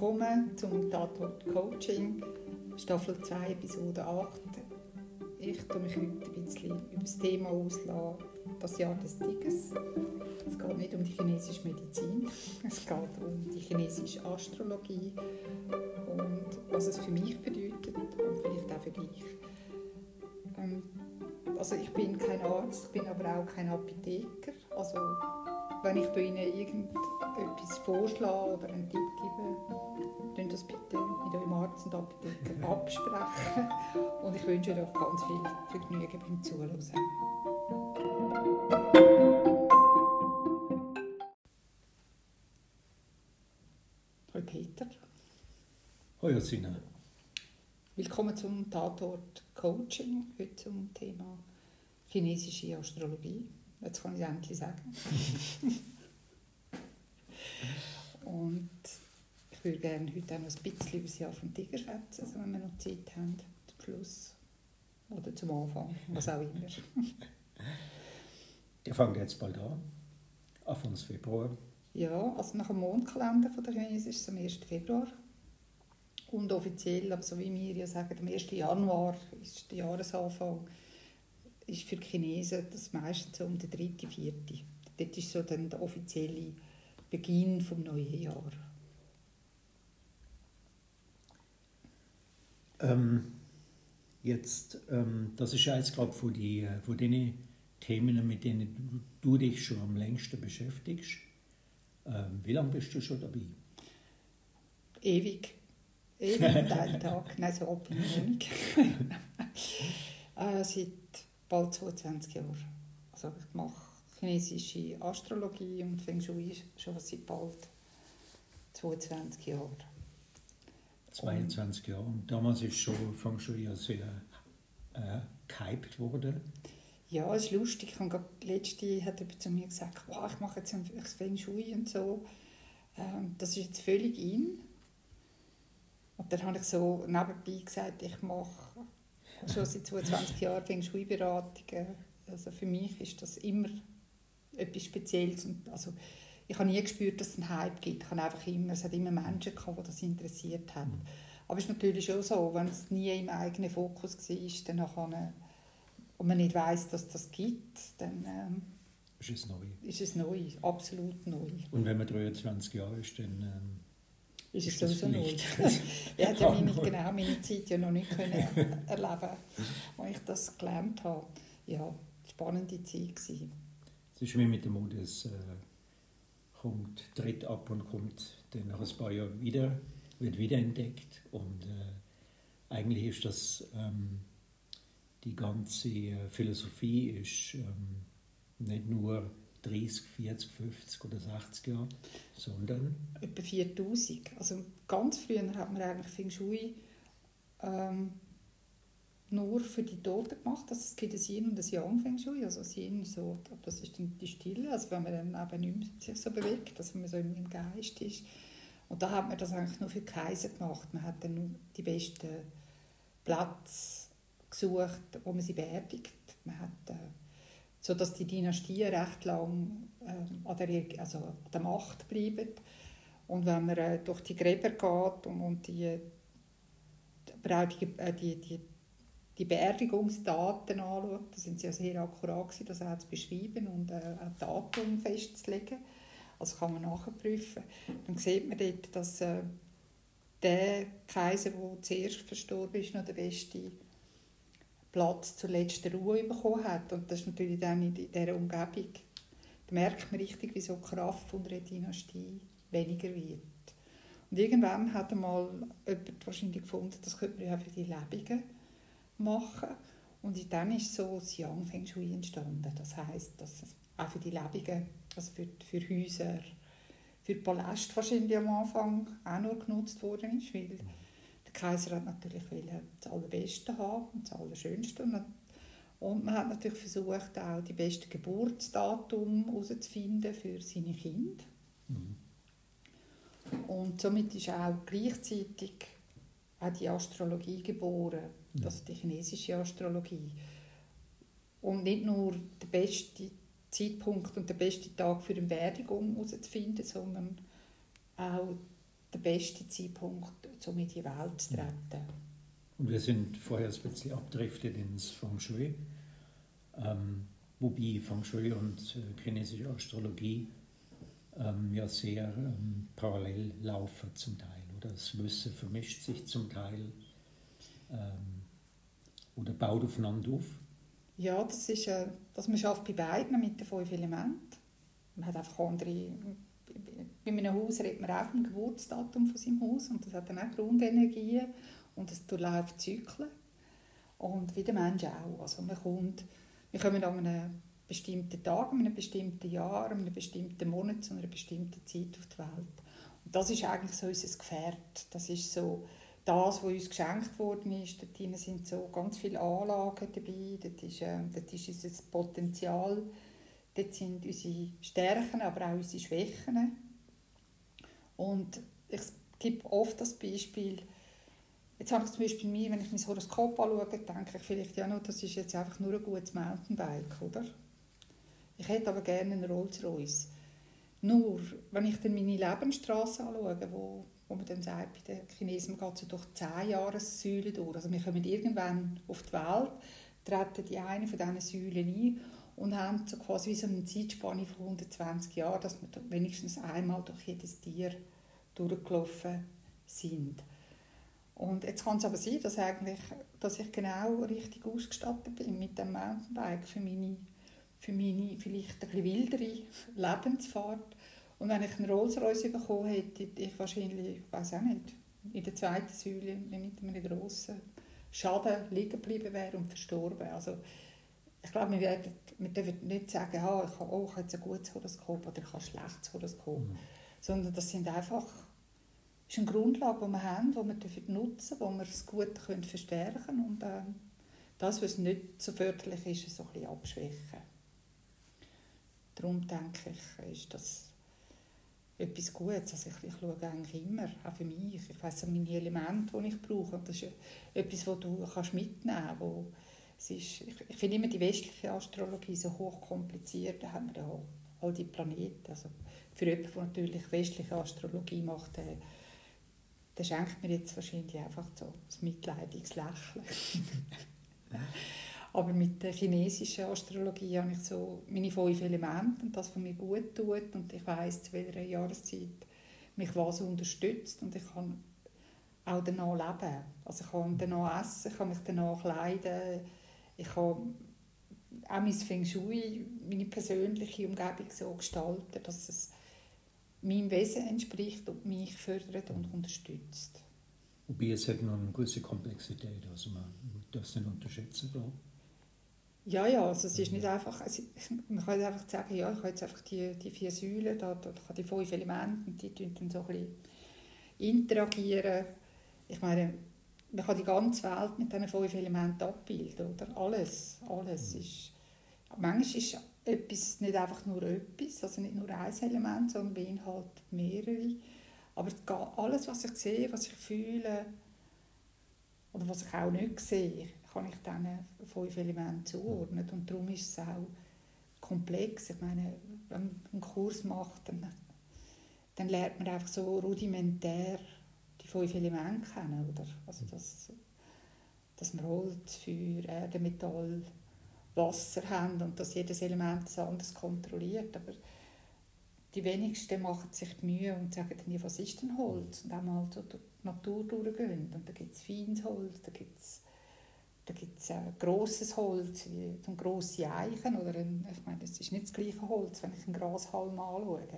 Willkommen zum Tatort Coaching, Staffel 2, Episode 8. Ich tue mich heute ein bisschen über das Thema auslassen, das Jahr des Tigers. Es geht nicht um die chinesische Medizin, es geht um die chinesische Astrologie und was es für mich bedeutet und vielleicht auch für dich. Ähm, also ich bin kein Arzt, bin aber auch kein Apotheker. Also wenn ich Ihnen irgendetwas vorschlage oder einen Tipp das bitte mit eurem Arzt und Apotheker absprechen. Und ich wünsche euch ganz viel Vergnügen beim Zuhören. Hallo Peter. Hallo Sina. Willkommen zum Tatort Coaching, heute zum Thema chinesische Astrologie. Jetzt kann ich es endlich sagen. und ich würde gerne heute auch noch ein bisschen über das Jahr vom Tiger schätzen, also wenn wir noch Zeit haben, zum Schluss oder zum Anfang, was auch immer. Der fängt jetzt bald an, Anfang Februar. Ja, also nach dem Mondkalender von der Chinesen ist es am 1. Februar. Und offiziell, aber so wie wir ja sagen, am 1. Januar ist der Jahresanfang ist für die Chinesen das meistens so um den 3., 4. Dort ist so dann der offizielle Beginn des neuen Jahres. Ähm, jetzt, ähm, das ist eins, glaube ich, von, die, von den Themen, mit denen du, du dich schon am längsten beschäftigst. Ähm, wie lange bist du schon dabei? Ewig. Ewig und einen Tag. Nein, so ich nicht. äh, seit bald 22 Jahre. Also ich mache chinesische Astrologie und Feng Shui schon seit bald 22 Jahren. 22 Jahre. Und damals ist schon Shui ja sehr äh, gehypt worden. Ja, es ist lustig. Ich habe letzte hat jemand zu mir gesagt, wow, ich mache jetzt ein Feng Shui und so. Ähm, das ist jetzt völlig in. Und dann habe ich so nebenbei gesagt, ich mache schon seit 22 Jahren Feng Shui-Beratungen. Also für mich ist das immer etwas Spezielles. Und also ich habe nie gespürt, dass es einen Hype gibt. Ich habe einfach immer, es hat immer Menschen gehabt, die das interessiert haben. Aber es ist natürlich schon so, wenn es nie im eigenen Fokus war, dann nachher, und man nicht weiß, dass das gibt, dann ähm, ist es neu. Ist es neu, absolut neu. Und wenn man 23 Jahre ist, dann ähm, ist, es sowieso neu. ich hätte ja meine, genau meine Zeit ja noch nicht können erleben als ich das gelernt habe. Ja, spannende Zeit gewesen. Es ist wie mit der Mode, es äh, kommt, tritt ab und kommt dann nach ein paar Jahren wieder, wird wiederentdeckt und äh, eigentlich ist das ähm, die ganze äh, Philosophie ist ähm, nicht nur 30, 40, 50 oder 60 Jahre, sondern? Etwa 4000. Also ganz früher hat man eigentlich Feng Shui ähm, nur für die Toten gemacht. Also es gibt ein Yin und ein Yang Feng Shui. Also das Yin so, das ist die Stille, also wenn man dann eben nicht mehr sich so bewegt, dass man so im Geist ist. Und da hat man das eigentlich nur für die Kaiser gemacht. Man hat dann die besten Plätze gesucht, wo man sie beerdigt. Man hat äh, sodass die Dynastien recht lang äh, an, der, also an der Macht bleiben. Und wenn man äh, durch die Gräber geht und, und die, aber auch die, äh, die, die, die Beerdigungsdaten anschaut, da sind sie ja sehr akkurat gewesen, das auch zu beschreiben und äh, auch Datum festzulegen. Also kann man nachprüfen. Dann sieht man dort, dass äh, der Kaiser, der zuerst verstorben ist, noch der beste Platz zur letzten Ruhe bekommen hat. Und das ist natürlich dann in dieser Umgebung, da merkt man richtig, wie so die Kraft von einer Dynastie weniger wird. Und irgendwann hat einmal jemand wahrscheinlich gefunden, das könnte man ja für die Lebenden machen. Und dann ist so das Yang Feng Shui entstanden. Das heißt, dass es auch für die Lebenden, also für, für Häuser, für Paläste wahrscheinlich am Anfang auch nur genutzt worden ist, weil der Kaiser hat natürlich das Allerbeste haben und das Allerschönste. Und man hat natürlich versucht, auch die besten Geburtsdatum herauszufinden für seine Kinder. Mhm. Und somit ist auch gleichzeitig auch die Astrologie geboren. Also die chinesische Astrologie. Und nicht nur der beste Zeitpunkt und der beste Tag für eine Beerdigung herauszufinden, sondern auch der beste Zeitpunkt, um in die Welt zu treten. Und wir sind vorher ein bisschen abdriftet ins Feng Shui. Ähm, wobei Feng Shui und äh, chinesische Astrologie ähm, ja sehr ähm, parallel laufen zum Teil. Oder das Wissen vermischt sich zum Teil ähm, oder baut aufeinander auf. Ja, das ist, äh, dass man schafft bei beiden mit den fünf Elementen. Man hat einfach andere. Bei einem Haus redet man auch vom Geburtsdatum von seinem Haus und das hat dann auch Grundenergien und es durchläuft Zyklen. Und wie der Mensch auch. Also man kommt, wir kommen an einem bestimmten Tag, an einem bestimmten Jahr, an einem bestimmten Monat zu einer bestimmten Zeit auf die Welt. Und das ist eigentlich so unser Gefährt. Das ist so das, was uns geschenkt worden ist. Dort sind so ganz viele Anlagen dabei. Dort ist, äh, dort ist unser Potenzial. Dort sind unsere Stärken, aber auch unsere Schwächen. Und ich gebe oft das Beispiel, Jetzt habe ich zum Beispiel mir, wenn ich mein Horoskop anschaue, denke ich vielleicht, ja, no, das ist jetzt einfach nur ein gutes Mountainbike, oder? Ich hätte aber gerne einen Rolls-Royce. Nur, wenn ich dann meine Lebensstraße anschaue, wo, wo man dann sagt, bei den Chinesen geht es durch zehn Jahressäulen durch. Also wir kommen irgendwann auf die Welt, treten die eine von diesen Säulen ein und haben so quasi wie so eine Zeitspanne von 120 Jahren, dass wir wenigstens einmal durch jedes Tier durchgelaufen sind. Und jetzt kann es aber sein, dass, eigentlich, dass ich genau richtig ausgestattet bin mit dem Mountainbike für meine, für meine vielleicht ein bisschen wildere Lebensfahrt. Und wenn ich einen Rolls-Royce bekommen hätte, ich wahrscheinlich, ich weiß auch nicht, in der zweiten Säule mit einem grossen Schaden liegen geblieben wäre und verstorben. Also ich glaube, wir, werden, wir dürfen nicht sagen, ah, ich habe, oh, ich habe jetzt ein gutes Horoskop oder ich habe ein schlechtes Horoskop. Mhm. Sondern das sind einfach ist eine Grundlage, die wir haben, die wir nutzen dürfen, wo wir das Gute können verstärken können und äh, das, was nicht so förderlich ist, so ein bisschen abschwächen. Darum denke ich, ist das etwas Gutes. Also ich, ich schaue eigentlich immer, auch für mich. Ich weiss meine Elemente, die ich brauche. Und das ist etwas, das du kannst mitnehmen kannst. Es ist, ich, ich finde immer die westliche Astrologie so hochkompliziert. Da haben wir ja all die Planeten. Also für jemanden, der natürlich westliche Astrologie macht, der der schenkt mir jetzt wahrscheinlich einfach so ein mitleidiges Lächeln. Aber mit der chinesischen Astrologie habe ich so meine fünf Elemente und das, was mir gut tut. Und ich weiß zu welcher Jahreszeit mich was unterstützt. Und ich kann auch danach leben. Also ich kann danach essen, ich kann mich danach kleiden, ich kann auch mein Feng Shui, meine persönliche Umgebung so gestalten, dass es meinem Wesen entspricht und mich fördert und unterstützt. Wobei es hat noch eine gewisse Komplexität, also man darf es nicht unterschätzen, glaube ja, ja, also es ist nicht einfach, also man kann einfach sagen, ja, ich habe jetzt einfach die, die vier Säulen, da, da, die fünf Elemente und die dann so ein bisschen interagieren. Ich meine, man kann die ganze Welt mit diesen fünf Elementen abbilden, oder? Alles, alles mhm. ist, manchmal ist etwas nicht einfach nur etwas, also nicht nur ein Element, sondern beinhaltet mehrere. Aber alles, was ich sehe, was ich fühle oder was ich auch nicht sehe, kann ich diesen fünf Elementen zuordnen. Und darum ist es auch komplex. Ich meine, wenn man einen Kurs macht, dann, dann lernt man einfach so rudimentär die fünf Elemente kennen. Oder? Also das, dass man Holz, Feuer, Erde, Metall, Wasser haben und dass jedes Element das anders kontrolliert. Aber die wenigsten machen sich die Mühe und sagen dann, was ist denn Holz? Und einmal so durch die Natur durchgehen. Und da gibt es feines Holz, da gibt es da gibt's, äh, grosses Holz, wie so grosse Eichen. Oder ein, ich meine, das ist nicht das gleiche Holz, wenn ich einen Grashalm anschaue.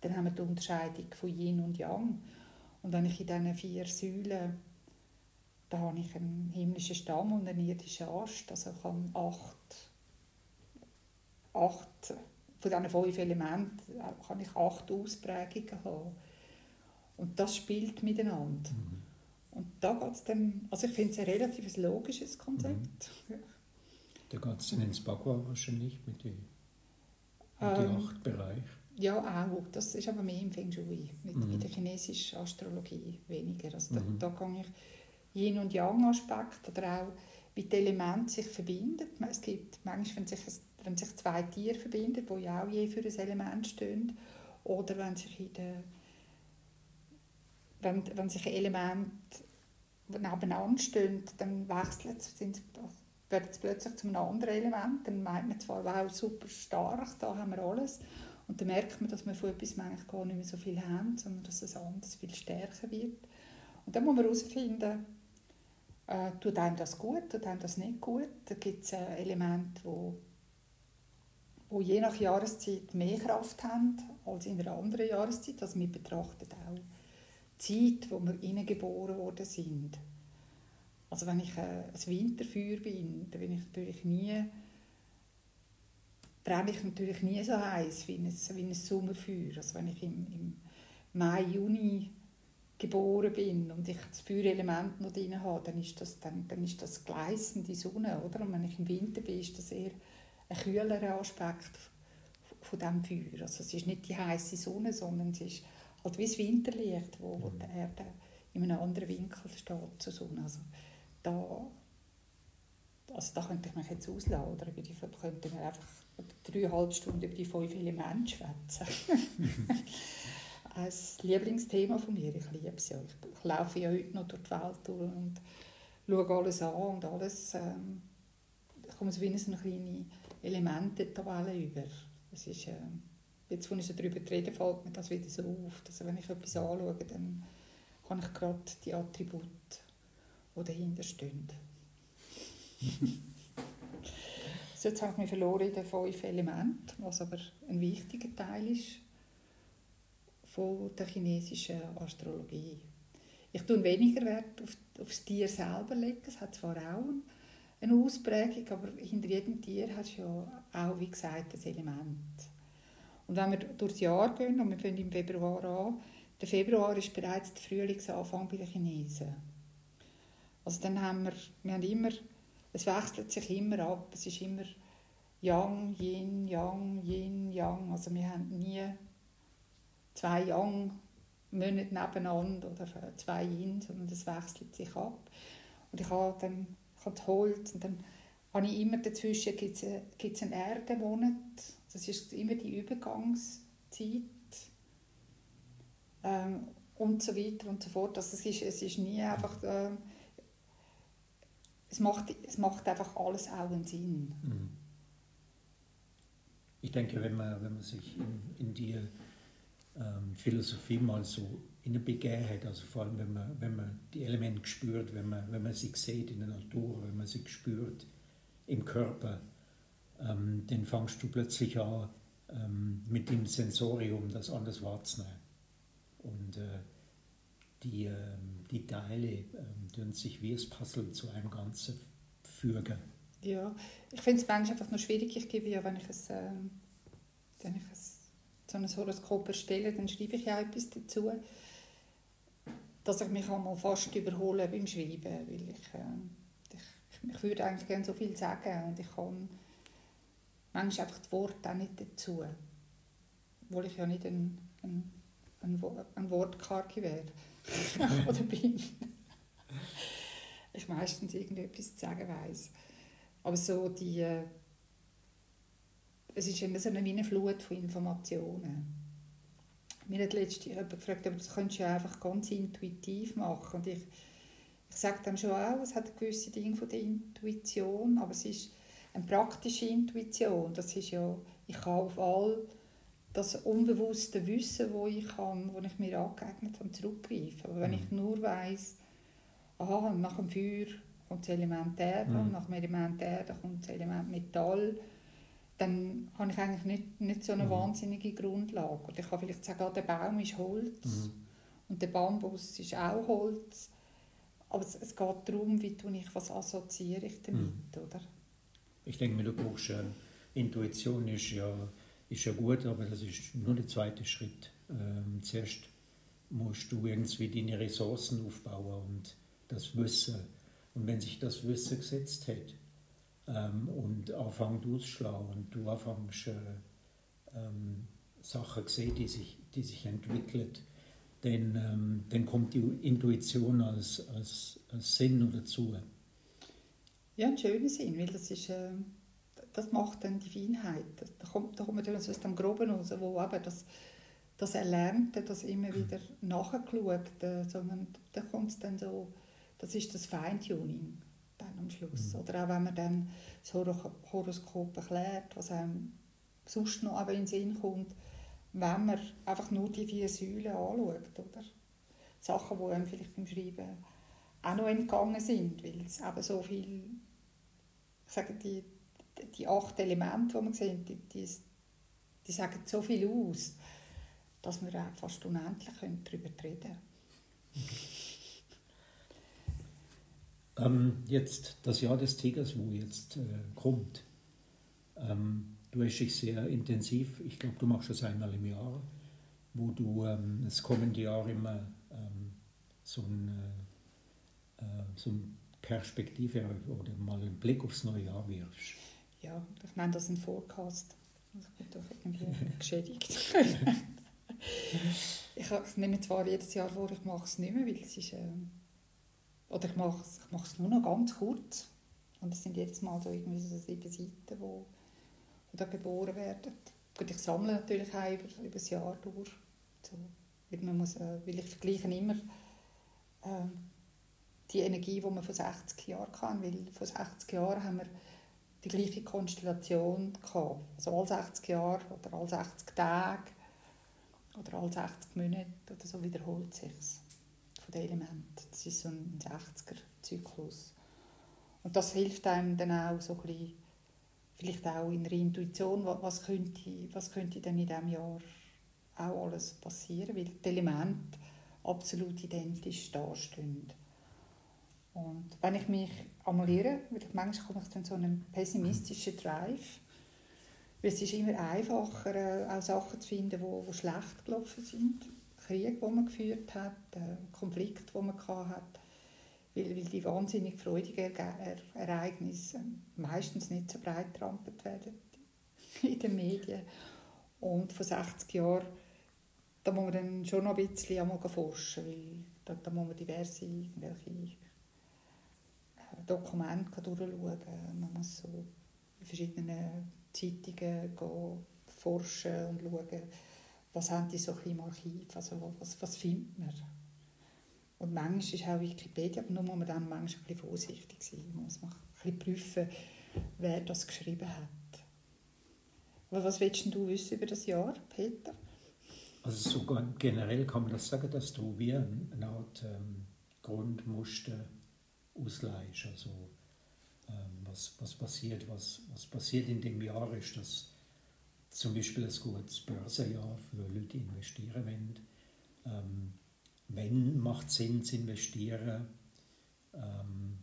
Dann haben wir die Unterscheidung von Yin und Yang. Und wenn ich in diesen vier Säulen da habe ich einen himmlischen Stamm und einen irdischen Ast. Also ich habe acht, acht von diesen fünf Elementen kann ich acht Ausprägungen haben. Und das spielt miteinander. Mhm. Und da geht es dann, also ich finde es ein relativ logisches Konzept. Mhm. Da geht es dann ins Bagua wahrscheinlich mit den, ähm, acht Bereichen. Ja, auch. Das ist aber mehr im Feng Shui, mit, mhm. mit der chinesischen Astrologie weniger. Also da, mhm. da gehe ich Yin- und Yang-Aspekt oder auch wie die Elemente sich verbinden. Es gibt manchmal, wenn sich, wenn sich zwei Tiere verbinden, die ja auch je für ein Element stehen, oder wenn sich in der wenn, wenn sich Elemente nebeneinander stehen, dann wechseln sie, werden sie plötzlich zu einem anderen Element. Dann meint man zwar, wow, super stark, da haben wir alles. Und dann merkt man, dass man von etwas eigentlich gar nicht mehr so viel haben, sondern dass es anders viel stärker wird. Und dann muss man herausfinden, äh, tut einem das gut, tut einem das nicht gut. Da gibt es äh, Elemente, wo, wo je nach Jahreszeit mehr Kraft haben als in einer anderen Jahreszeit. Also wir betrachten auch Zeit, wo wir hineingeboren worden sind. Also wenn ich äh, ein Winterfeuer bin, dann bin ich natürlich nie brenne ich natürlich nie so heiß wie ein, wie ein Sommerfeuer. Also wenn ich im, im Mai, Juni geboren bin und ich das Feuerelement noch drin habe, dann ist das, dann, dann ist das gleißende Sonne. Oder? Und wenn ich im Winter bin, ist das eher ein kühlerer Aspekt von diesem Feuer. Also es ist nicht die heiße Sonne, sondern es ist halt wie das Winterlicht, wo, wo die Erde in einem anderen Winkel steht zur Sonne. Also da, also da könnte ich mich jetzt ausladen. Oder über die könnte man einfach dreieinhalb Stunden über die fünf Elemente schwätzen. ein Lieblingsthema von mir. Ich liebe es ja. Ich, ich, laufe ja heute noch durch die Welt durch und schaue alles an und alles. Ähm, ich komme so wie eine kleine Elementetabelle über. Es ist, äh, jetzt, als ich so darüber rede, fällt mir das wieder so auf. Also wenn ich etwas anschaue, dann habe ich gerade die Attribute, die dahinter stehen. so, jetzt habe ich mich verloren in den fünf Elementen, was aber ein wichtiger Teil ist von der chinesischen Astrologie. Ich tue weniger Wert auf, auf das Tier selber legen. Es hat zwar auch eine Ausprägung, aber hinter jedem Tier hat es ja auch, wie gesagt, ein Element. Und wenn wir durchs Jahr gehen, und wir fangen im Februar an, der Februar ist bereits der Frühlingsanfang bei den Chinesen. Also dann haben wir, wir haben immer, es wechselt sich immer ab, es ist immer Yang, Yin, Yang, Yin, Yang. Also wir haben nie zwei Yang Monate nebeneinander oder zwei Yin, sondern das wechselt sich ab. Und ich habe dann ich habe Holz und dann habe ich immer dazwischen gibt es einen Erdenmonat. Das ist immer die Übergangszeit. Ähm, und so weiter und so fort. Also es, ist, es ist nie einfach... Äh, es, macht, es macht einfach alles auch einen Sinn. Mhm. Ich denke, wenn man, wenn man sich in, in die ähm, Philosophie mal so in der Begebenheit, also vor allem wenn man, wenn man die Elemente spürt, wenn man, wenn man sie sieht in der Natur, wenn man sie spürt im Körper, ähm, dann fangst du plötzlich an, ähm, mit dem Sensorium das anders wahrzunehmen. Und äh, die, äh, die Teile äh, tun sich wie das Puzzle zu einem Ganzen fügen. Ja, ich finde es manchmal einfach nur schwierig. Ich gebe ja, wenn ich es, äh, wenn ich es so ein Horoskop erstelle, dann schreibe ich ja etwas dazu, dass ich mich einmal fast überhole beim Schreiben, weil ich, äh, ich, ich, würde eigentlich gerne so viel sagen und ich kann manchmal einfach die Worte auch nicht dazu, obwohl ich ja nicht ein, ein, ein, ein Wortkarki wäre oder bin. ich meistens irgendetwas zu sagen weiss. Aber so die äh, es ist immer so eine Flut von Informationen. Mir hat letztens jemand gefragt, aber das könntest du ja einfach ganz intuitiv machen. Und ich, ich sage dann schon auch, es hat ein gewisse Dinge von der Intuition, aber es ist eine praktische Intuition. Das ist ja, ich kann auf all das unbewusste Wissen, wo ich kann, wo ich mir angeeignet habe, zurückgreifen. Aber wenn mhm. ich nur weiß, aha, nach dem Feuer kommt das Element Erde, mhm. nach dem Element Erde kommt das Element Metall, dann habe ich eigentlich nicht, nicht so eine mhm. wahnsinnige Grundlage. Oder ich kann vielleicht sagen, ah, der Baum ist Holz mhm. und der Bambus ist auch Holz. Aber es, es geht darum, wie tue ich, was assoziiere ich damit, mhm. oder? Ich denke mir, du brauchst äh, Intuition ist ja, ist ja gut, aber das ist nur der zweite Schritt. Ähm, zuerst musst du irgendwie deine Ressourcen aufbauen und das Wissen. Und wenn sich das Wissen gesetzt hat, ähm, und anfangen auszuschlagen und du anfängst äh, ähm, Sachen sehen, die sich, die sich entwickeln, dann, ähm, dann kommt die Intuition als, als, als Sinn dazu. Ja, ein schöner Sinn, weil das ist... Äh das macht dann die Feinheit. Da kommt, da kommt man aus dem Groben raus, wo eben das, das Erlernte, das immer wieder nachgeschaut, sondern da kommt es dann so, das ist das Feintuning dann am Schluss. Mhm. Oder auch wenn man dann das Horoskop erklärt, was einem sonst noch aber in den Sinn kommt, wenn man einfach nur die vier Säulen anschaut, oder? Sachen, die einem vielleicht beim Schreiben auch noch entgangen sind, weil es eben so viel, ich sage, die, die acht Elemente, die man sieht, die, die, die sagen so viel aus, dass wir auch fast unendlich darüber reden können. Ähm, jetzt das Jahr des Tigers, wo jetzt äh, kommt. Ähm, du hast dich sehr intensiv, ich glaube, du machst das einmal im Jahr, wo du ähm, das kommende Jahr immer ähm, so, ein, äh, äh, so eine Perspektive oder mal einen Blick aufs neue Jahr wirfst. Ja, ich nenne das ein Forecast. Ich bin doch irgendwie geschädigt. ich nehme zwar jedes Jahr vor, ich mache es nicht mehr, weil es ist... Äh, oder ich mache es ich nur noch ganz kurz. Und es sind jedes Mal so irgendwie so sieben Seiten, wo, wo da geboren werden. Gut, ich sammle natürlich auch über, über das Jahr durch. So, weil, man muss, äh, weil ich vergleiche immer äh, die Energie, die man vor 60 Jahren kann. Weil vor 60 Jahren haben wir die gleiche Konstellation gehabt. Also alle 60 Jahre oder alle 60 Tage oder alle 60 Monate oder so wiederholt sich von den Elementen. Das ist so ein 60er-Zyklus. Und das hilft einem dann auch so ein bisschen, vielleicht auch in der Intuition, was könnte, was könnte denn in diesem Jahr auch alles passieren, weil die Elemente absolut identisch dastehen. Und wenn ich mich ich manchmal komme ich dann so einen pessimistischen Drive, es ist immer einfacher, äh, auch Sachen zu finden, die, schlecht gelaufen sind. Krieg, den man geführt hat, äh, Konflikt, den man hat, weil, weil die wahnsinnig freudigen Ereignisse meistens nicht so breit trampelt werden in den Medien. Und vor 60 Jahren, da muss man dann schon noch ein bisschen forschen, weil da, da muss man diverse irgendwelche Dokumente durchschauen. Man muss so in verschiedenen Zeitungen gehen, forschen und schauen, was haben die so im Archiv, also was, was findet man. Und manchmal ist auch Wikipedia, aber nur muss man dann manchmal ein bisschen vorsichtig sein, man muss ein bisschen prüfen, wer das geschrieben hat. Aber was willst du wissen über das Jahr, Peter? Also so generell kann man das sagen, dass du wie eine Art ähm, Grundmuster ausleihst. Also ähm, was, was passiert, was, was passiert in dem Jahr ist, dass zum Beispiel ein gutes Börsenjahr für Leute, investieren wollen. Ähm, wenn macht Sinn zu investieren? Ähm,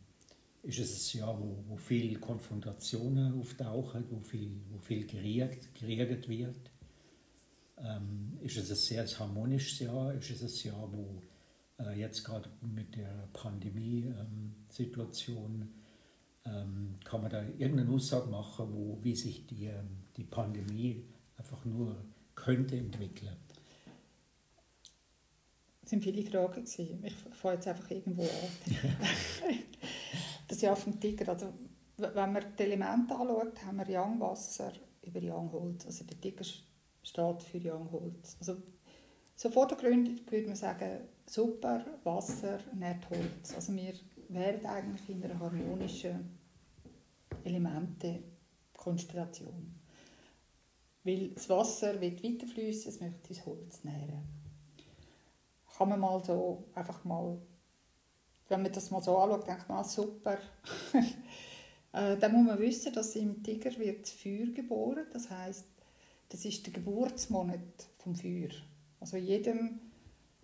ist es ein Jahr, wo, wo viele Konfrontationen auftauchen, wo viel, wo viel geriegt, geriegt wird? Ähm, ist es ein sehr harmonisches Jahr? Ist es ein Jahr, wo jetzt gerade mit der Pandemie-Situation ähm, kann man da irgendeine Aussage machen, wo, wie sich die, ähm, die Pandemie einfach nur könnte entwickeln? Es sind viele Fragen. Gewesen. Ich fange jetzt einfach irgendwo an. das Jahr vom Tiger. Also, wenn man die Elemente anschaut, haben wir Young Wasser über Young Holz. Also der Tiger steht für Young Holz. Also, so vordergründig würde man sagen, super, Wasser, nicht Holz. Also wir wären eigentlich in einer harmonischen Elemente-Konstellation. Weil das Wasser wird weiterfließen, es möchte das Holz nähren. Kann man mal so, einfach mal, wenn man das mal so anschaut, denkt man, ah, super. äh, dann muss man wissen, dass im Tiger wird Feuer geboren. Das heißt, das ist der Geburtsmonat vom Feuer. Also jedem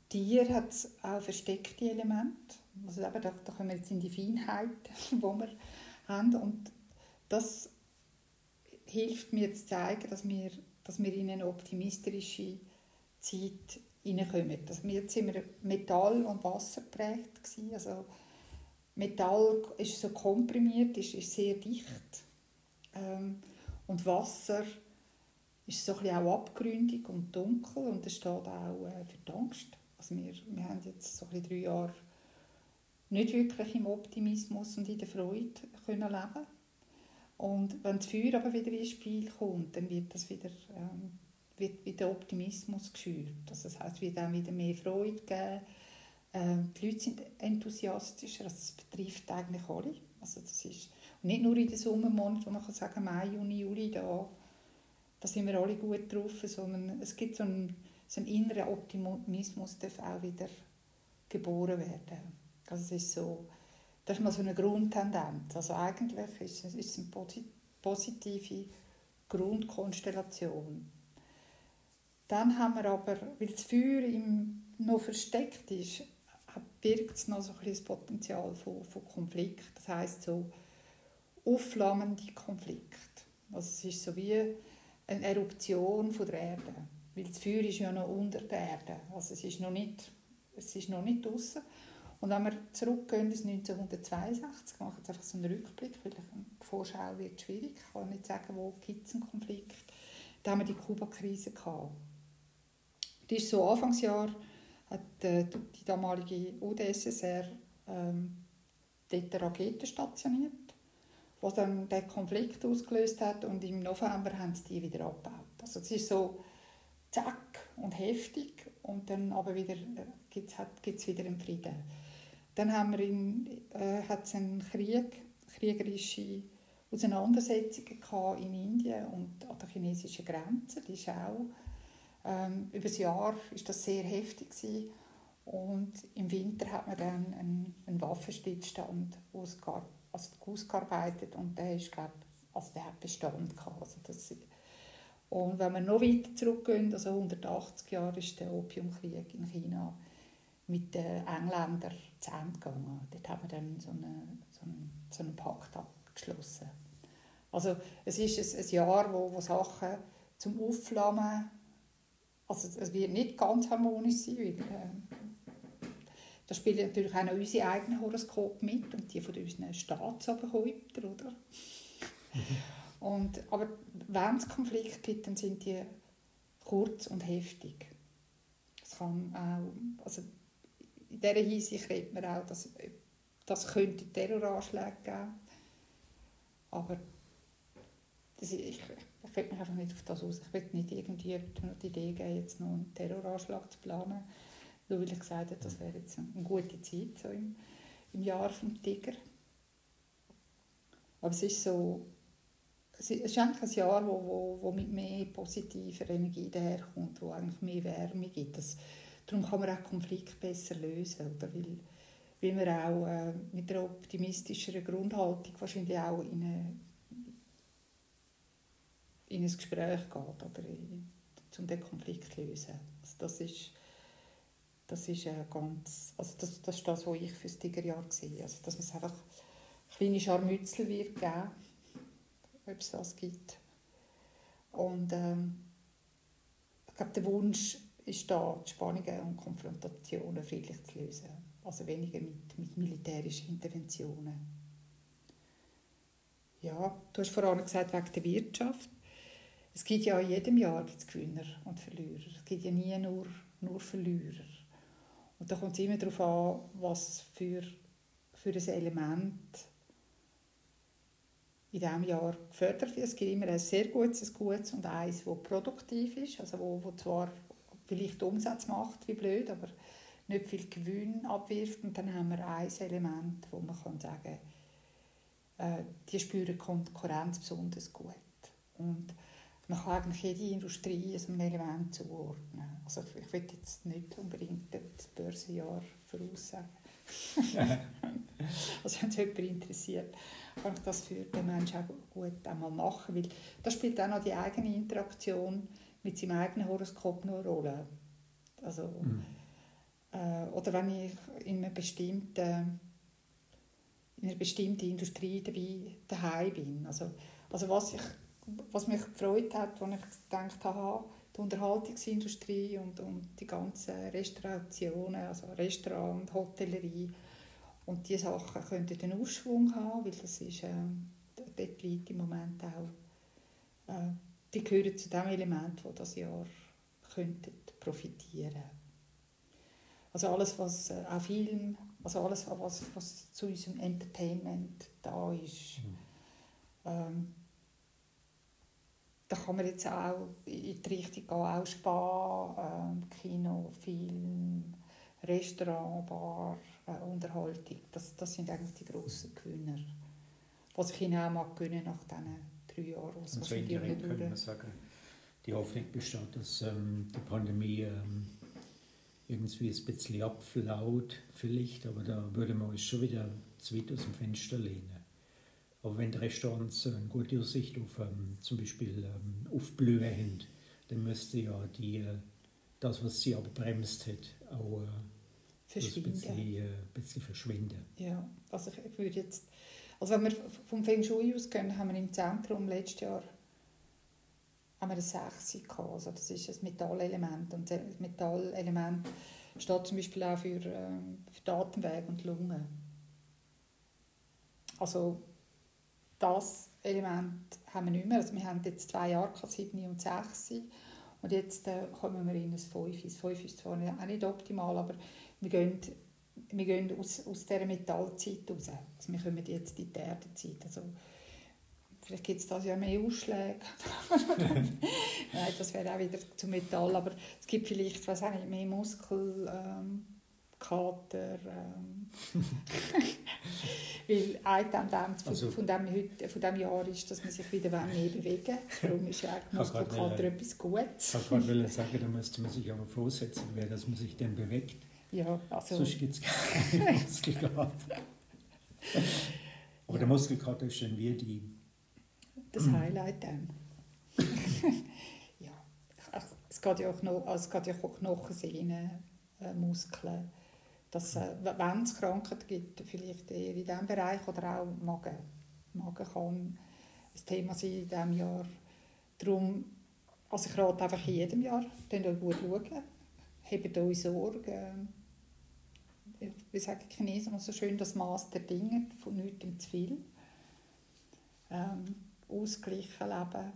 Tier hat auch versteckte Elemente. Also eben, da, da kommen wir jetzt in die Feinheit, die wir haben. Und das hilft mir zu zeigen, dass wir, dass wir in eine optimistische Zeit hineinkommen. Also jetzt sind wir Metall und Wasser geprägt. Also Metall ist so komprimiert, ist, ist sehr dicht. Ähm, und Wasser ist so ein auch abgründig und dunkel und es steht auch äh, für die Angst. Also wir, wir haben jetzt so drei Jahre nicht wirklich im Optimismus und in der Freude können leben und wenn das Feuer aber wieder ins Spiel kommt, dann wird das wieder ähm, wird wieder Optimismus geschürt. Also das heißt, es wird auch wieder mehr Freude geben. Ähm, die Leute sind enthusiastischer, also das betrifft eigentlich alle. Also das ist nicht nur in den Sommermonaten, wo man kann sagen Mai, Juni, Juli, da, da sind wir alle gut drauf, sondern es gibt so einen, so einen inneren Optimismus, der auch wieder geboren werden. Also es ist so, das ist mal so eine Grundtendenz. Also eigentlich ist es, ist eine positive Grundkonstellation. Dann haben wir aber, weil das Feuer im noch versteckt ist, birgt es noch so ein das Potenzial von, von Konflikt. Das heißt so aufflammende Konflikte. Also es ist so wie eine Eruption von der Erde, weil das Feuer ist ja noch unter der Erde. Also es ist noch nicht, es ist noch nicht draussen. Und wenn wir zurückgehen ins 1962, mache jetzt einfach so einen Rückblick, weil die Vorschau wird schwierig, ich kann nicht sagen, wo gibt es einen Konflikt. Da haben wir die Kuba-Krise gehabt. Die ist so Anfangsjahr hat äh, die damalige UdSSR ähm, dort Raketen stationiert, was dann den Konflikt ausgelöst hat und im November haben sie die wieder abgebaut. Also es ist so zack und heftig und dann aber wieder äh, gibt es wieder einen Frieden. Dann haben wir in, äh, hat es einen Krieg, kriegerische Auseinandersetzungen in Indien und an der chinesischen Grenze. Die ist auch ähm, über das Jahr ist das sehr heftig gewesen. und im Winter hat man dann einen, einen Waffenstillstand ausgearbeitet, also ausgearbeitet und der ist glaube also der Bestand gehabt. Also das, und wenn wir noch weiter zurückgehen, also 180 Jahre ist der Opiumkrieg in China mit den Engländern zu Ende gegangen. Dort haben wir dann so, eine, so, einen, so einen Pakt abgeschlossen. Also es ist ein, ein Jahr, wo, wo Sachen zum Aufflammen also es wird nicht ganz harmonisch sein, weil äh, da spielt natürlich auch noch unsere eigenen Horoskop mit und die von unseren Staatsoberhäuptern, oder? Und, aber wenn es Konflikte gibt, dann sind die kurz und heftig. Es kann auch, also in dieser Hinsicht redet man auch, dass das könnte Terroranschläge geben. Aber das, ich, ich will mich einfach nicht auf das aus. Ich will nicht irgendwie die Idee geben, jetzt noch einen Terroranschlag zu planen, nur weil ich gesagt habe, das wäre jetzt eine gute Zeit so im, im Jahr vom Tiger. Aber es ist so, es ist eigentlich ein Jahr, wo, wo, wo mit mehr positiver Energie daherkommt, wo eigentlich mehr Wärme gibt. Das, darum kann man auch Konflikte besser lösen, oder? Weil, weil man auch äh, mit einer optimistischeren Grundhaltung wahrscheinlich auch in eine in ein Gespräch geht oder in, um den Konflikt zu lösen. Also das ist das ist äh, ganz, also das, das ist das, was ich für das Tigerjahr sehe. Also, dass es einfach kleine Scharmützel wird geben, ob es das gibt. Und ähm, ich glaube, der Wunsch ist da, die Spannungen und Konfrontationen friedlich zu lösen. Also weniger mit, mit militärischen Interventionen. Ja, du hast vorhin gesagt, wegen der Wirtschaft es gibt ja in jedem Jahr Gewinner und Verlierer. Es gibt ja nie nur, nur Verlierer. Und da kommt es immer darauf an, was für, für ein Element in diesem Jahr gefördert wird. Es gibt immer ein sehr gutes, ein gutes und eins, das produktiv ist, also wo, wo zwar vielleicht Umsatz macht, wie blöd, aber nicht viel Gewinn abwirft. Und dann haben wir ein Element, wo man kann sagen kann, äh, die spüren Konkurrenz besonders gut. Und man kann eigentlich jede Industrie einem Element zuordnen. Also ich will jetzt nicht unbedingt das Börsenjahr voraussagen. also wenn es jemand interessiert, kann ich das für den Menschen auch gut einmal machen, weil das spielt auch noch die eigene Interaktion mit seinem eigenen Horoskop noch eine Rolle. Also, mhm. äh, oder wenn ich in einer bestimmten in einer bestimmten Industrie dabei daheim bin. Also, also was ich was mich gefreut hat, als ich gedacht habe, die Unterhaltungsindustrie und, und die ganzen Restaurationen, also Restaurant, Hotellerie und diese Sachen könnten den Aufschwung haben, weil das ist, äh, dort liegt im Moment auch, äh, die gehören zu dem Element, wo das Jahr könnten profitieren. Also alles, was äh, auch Film, also alles, was, was zu unserem Entertainment da ist, mhm. ähm, da kann man jetzt auch in die Richtung gehen, auch Spa, ähm, Kino, Film, Restaurant, Bar, äh, Unterhaltung. Das, das sind eigentlich die grossen Gewinner. Was ich ihnen auch mag gönnen nach diesen drei Jahren. Und so indirekt könnte man sagen, die Hoffnung besteht, dass ähm, die Pandemie ähm, irgendwie ein bisschen abflaut, vielleicht, aber da würde man uns schon wieder zu weit aus dem Fenster lehnen. Aber wenn die Restaurants eine gute Aussicht auf ähm, zum Beispiel ähm, Aufblühen haben, dann müsste ja die, äh, das, was sie aber bremst hat, auch äh, verschwinden. ein bisschen, äh, bisschen verschwinden. Ja, also ich, würde jetzt, also wenn wir vom Feng Shui ausgehen, haben wir im Zentrum letztes Jahr haben wir eine 6 gehabt. Also das ist ein Metallelement und das Metallelement steht zum Beispiel auch für, ähm, für die Atemwege und Lunge. Also das Element haben wir nicht mehr. Also wir haben jetzt zwei Jahre, 7 und 6. Und jetzt äh, kommen wir in ein 5. Das 5 ist zwar auch nicht optimal, aber wir gehen, wir gehen aus, aus dieser Metallzeit raus. Also wir kommen jetzt in die Erdezeit. Also, vielleicht gibt es das ja mehr Ausschläge. Nein, das wäre auch wieder zu Metall, aber es gibt vielleicht, was auch nicht, mehr Muskel... Ähm, Kater. Ähm. Weil eine Tendenz von, Also- von, dem, heute- von dem Jahr ist, dass man sich wieder mehr bewegen. Darum ist ja gerade, äh, etwas Gutes. Ich wollte gerade sagen, da müsste man sich aber vorsetzen, wer dass man sich dann bewegt. Ja, also, Sonst gibt es keinen Muskelkater. Aber der Muskelkater ist dann wie die das Highlight dann. ja, es geht ja auch noch, also es geht ja auch Knochen, Sehnen, äh, Muskeln. Das, äh, wenn es Krankheiten gibt, vielleicht eher in diesem Bereich oder auch Magen. Magen kann ein Thema sein in diesem Jahr. Darum, also ich rate einfach in jedem Jahr, dann gut schauen, habt euch Sorge. Wie sagen die Chinesen immer so schön, das Maß der Dinge, von nichts zu viel. Ähm, ausgleichen leben.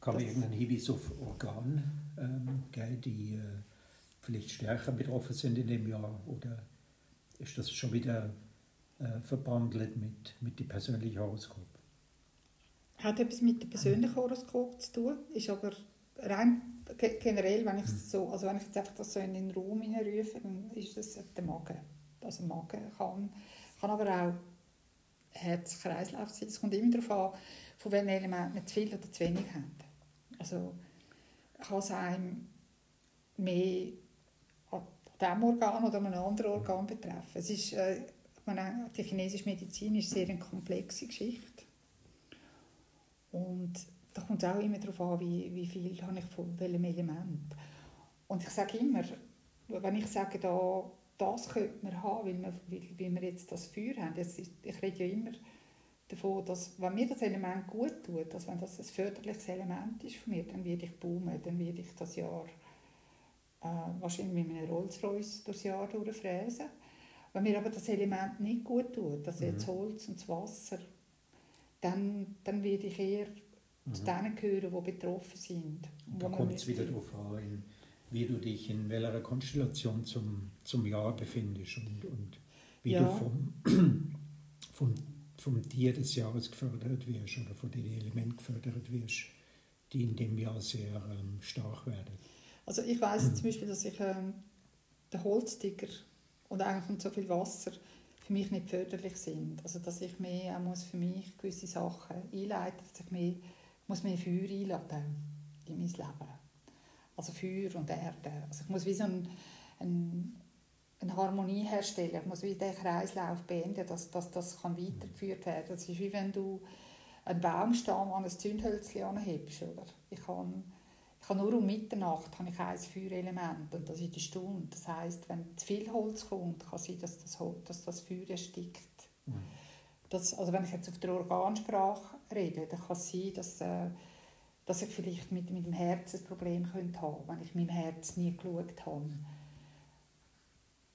Kann man irgendeinen Hinweis auf Organe ähm, geben, die äh, vielleicht stärker betroffen sind in dem Jahr? Oder ist das schon wieder äh, verbandelt mit, mit dem persönlichen Horoskop? Hat etwas mit dem persönlichen Horoskop zu tun, ist aber rein ge- generell, wenn ich so, also wenn ich jetzt einfach das so in den Raum hineinrufe, dann ist das der Magen. Also Magen kann, kann aber auch Herz-Kreislauf sein. Es kommt immer darauf an, von welchen Elementen man zu viel oder zu wenig hat. Also kann es einem mehr diesem Organ oder einem anderen Organ betreffen. Es ist, äh, die chinesische Medizin ist sehr eine komplexe Geschichte. Und da kommt es auch immer darauf an, wie, wie viel habe ich von welchem Element. Und ich sage immer, wenn ich sage, da, das könnte man haben, weil wir, weil, wir jetzt das Feuer haben, das ist, ich rede ja immer davon, dass wenn mir das Element gut tut, dass wenn das ein förderliches Element ist von mir, dann werde ich boomen, dann werde ich das Jahr äh, wahrscheinlich mit einem Rolls-Royce durchs Jahr durchfräsen. Wenn mir aber das Element nicht gut tut, also jetzt Holz und das Wasser, dann, dann werde ich eher zu denen gehören, die betroffen sind. Und da kommt es wieder darauf an, wie du dich in welcher Konstellation zum, zum Jahr befindest und, und wie Ja. du vom, vom, vom Tier des Jahres gefördert wirst oder von den Elementen gefördert wirst, die in dem Jahr sehr ähm, stark werden. Also ich weiß zum Beispiel, dass ich ähm, der Holztiger und eigentlich und so viel Wasser für mich nicht förderlich sind. Also dass ich mehr auch muss für mich gewisse Sachen einleiten, dass ich mehr, muss mehr Feuer einladen in mein Leben. Also Feuer und Erde. Also ich muss wie so ein, ein, eine Harmonie herstellen. Ich muss wie den Kreislauf beenden, dass, dass das kann weitergeführt werden. Das ist wie wenn du einen Baumstamm an ein Zündhölzchen anhebst. Oder? Ich kann ich habe nur um Mitternacht habe ich ein Feuerelement und das ist die Stunde. Das heißt, wenn zu viel Holz kommt, kann sein, dass das, dass das Feuer erstickt. Das, also wenn ich jetzt auf der Organsprache rede, dann kann es sein, dass, äh, dass ich vielleicht mit, mit dem Herz ein Problem könnte haben, wenn ich meinem Herz nie geschaut habe.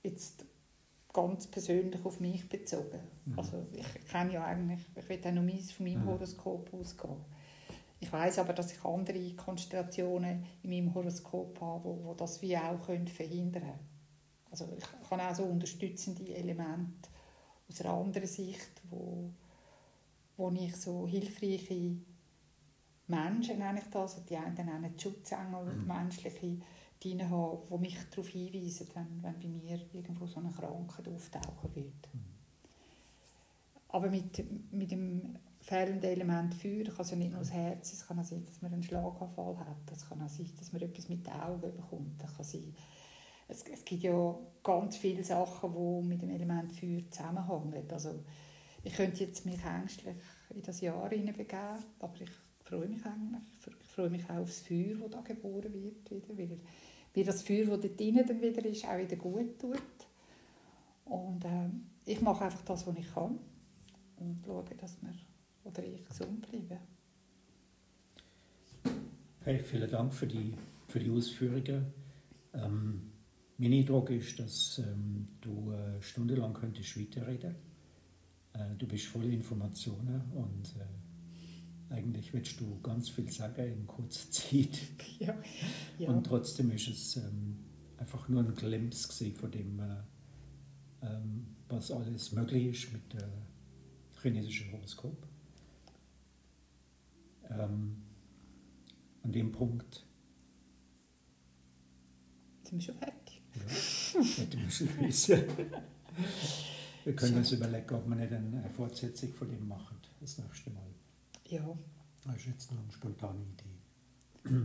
Jetzt ganz persönlich auf mich bezogen. Also ich kenne ja eigentlich, ich will auch noch meins von meinem Mhm. Horoskop ausgehen. Ich weiß aber, dass ich andere Konstellationen in meinem Horoskop habe, wo, wo das wie auch können verhindern können. Also ich kann auch so unterstützende Elemente aus einer anderen Sicht, wo, wo ich so hilfreiche Menschen, nenne ich das, die einen nennen die Schutzengel, mhm. menschliche, die habe, die mich darauf hinweisen, wenn, wenn bei mir irgendwo so eine Krankheit auftauchen wird. Mhm. Aber mit, mit dem fehlenden Element Feuer kann ja nicht nur das Herz es kann auch sein, dass man einen Schlaganfall hat, es kann auch sein, dass man etwas mit den Augen bekommt, es kann sein, es, es gibt ja ganz viele Sachen, die mit dem Element Feuer zusammenhängen. Also ich könnte jetzt mich ängstlich in das Jahr hineinbegeben, aber ich freue mich eigentlich. Ich freue mich auch auf das Feuer, das da geboren wird, wieder, weil, weil das Feuer, das dort drinnen wieder ist, auch wieder gut tut. Und äh, ich mache einfach das, was ich kann und schaue, dass wir oder ich gesund bleibe. Hey, vielen Dank für die, für die Ausführungen. Ähm, mein Eindruck ist, dass ähm, du äh, stundenlang könntest weiterreden äh, Du bist voller Informationen und äh, eigentlich willst du ganz viel sagen in kurzer Zeit. Ja, ja. Und trotzdem ist es ähm, einfach nur ein Glimpse von dem, äh, ähm, was alles möglich ist mit dem chinesischen Horoskop. Ähm, an dem Punkt sind wir schon fertig. Ja, hätte man schon wissen. Wir können uns überlegen, ob wir nicht eine Fortsetzung von dem machen, das nächste Mal. Ja. Das ist jetzt noch eine spontane Idee.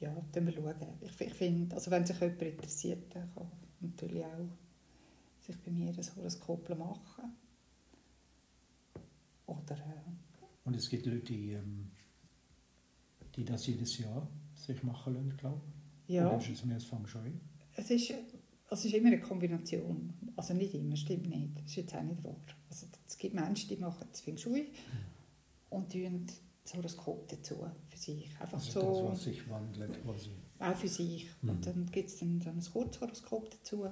ja, dann wir schauen. Ich, ich finde, also wenn sich jemand interessiert, dann kann natürlich auch sich bei mir ein Horoskop machen. Oder... Äh, Und es gibt Leute, die, ähm, die das jedes Jahr sich machen lassen, glaube ich. Ja. Oder ist es mehr als Feng Shui? Es ist, es ist immer eine Kombination. Also nicht immer, stimmt nicht. Das ist jetzt auch nicht wahr. Also es gibt Menschen, die machen das Feng Shui mhm. und tun das Horoskop dazu für sich. Einfach also so, das, was sich wandelt quasi. Auch für sich. Mhm. Und dann gibt es dann, dann ein Kurzhoroskop dazu,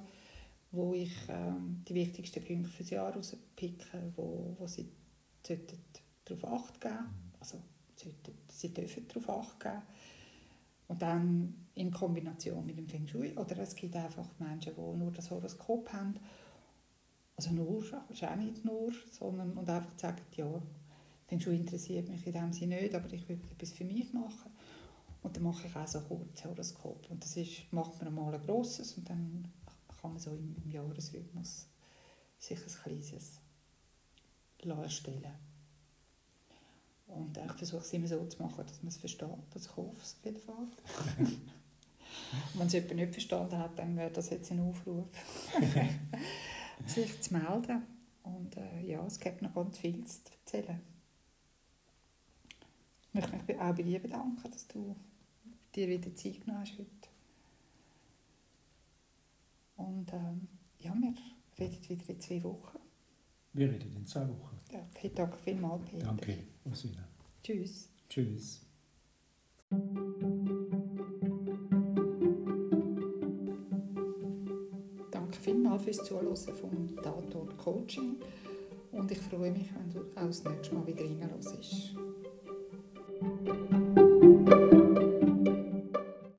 wo ich ähm, die wichtigsten Punkte für das Jahr rauspicke, wo, wo sie darauf acht geben. Mhm. Also sie dürfen darauf acht geben. Und dann in Kombination mit dem Feng Shui. Oder es gibt einfach Menschen, die nur das Horoskop haben. Also nur, auch nicht nur, sondern und einfach sagen, ja, Feng Shui interessiert mich in dem Sinne nicht, aber ich will etwas für mich machen. Und dann mache ich auch so kurz Horoskop. Und das ist, macht man einmal ein grosses und dann kann man so im, im Jahresrhythmus sich ein kleines erstellen und ich versuche es immer so zu machen, dass man es versteht. Das ich hoffe es auf jeden Fall. Wenn es jemand nicht verstanden hat, dann wäre das jetzt ein Aufruf, sich zu melden. Und äh, ja, es gibt noch ganz viel zu erzählen. Ich möchte mich auch bei dir bedanken, dass du dir wieder Zeit genommen hast heute. Und ähm, ja, wir reden wieder in zwei Wochen. Wir reden in zwei Wochen. Ja, okay, danke vielmals, Peter. Danke, Rosina. Tschüss. Tschüss. Danke vielmals fürs Zuhören vom Tatort Coaching und ich freue mich, wenn du auch das nächste Mal wieder reinhörst.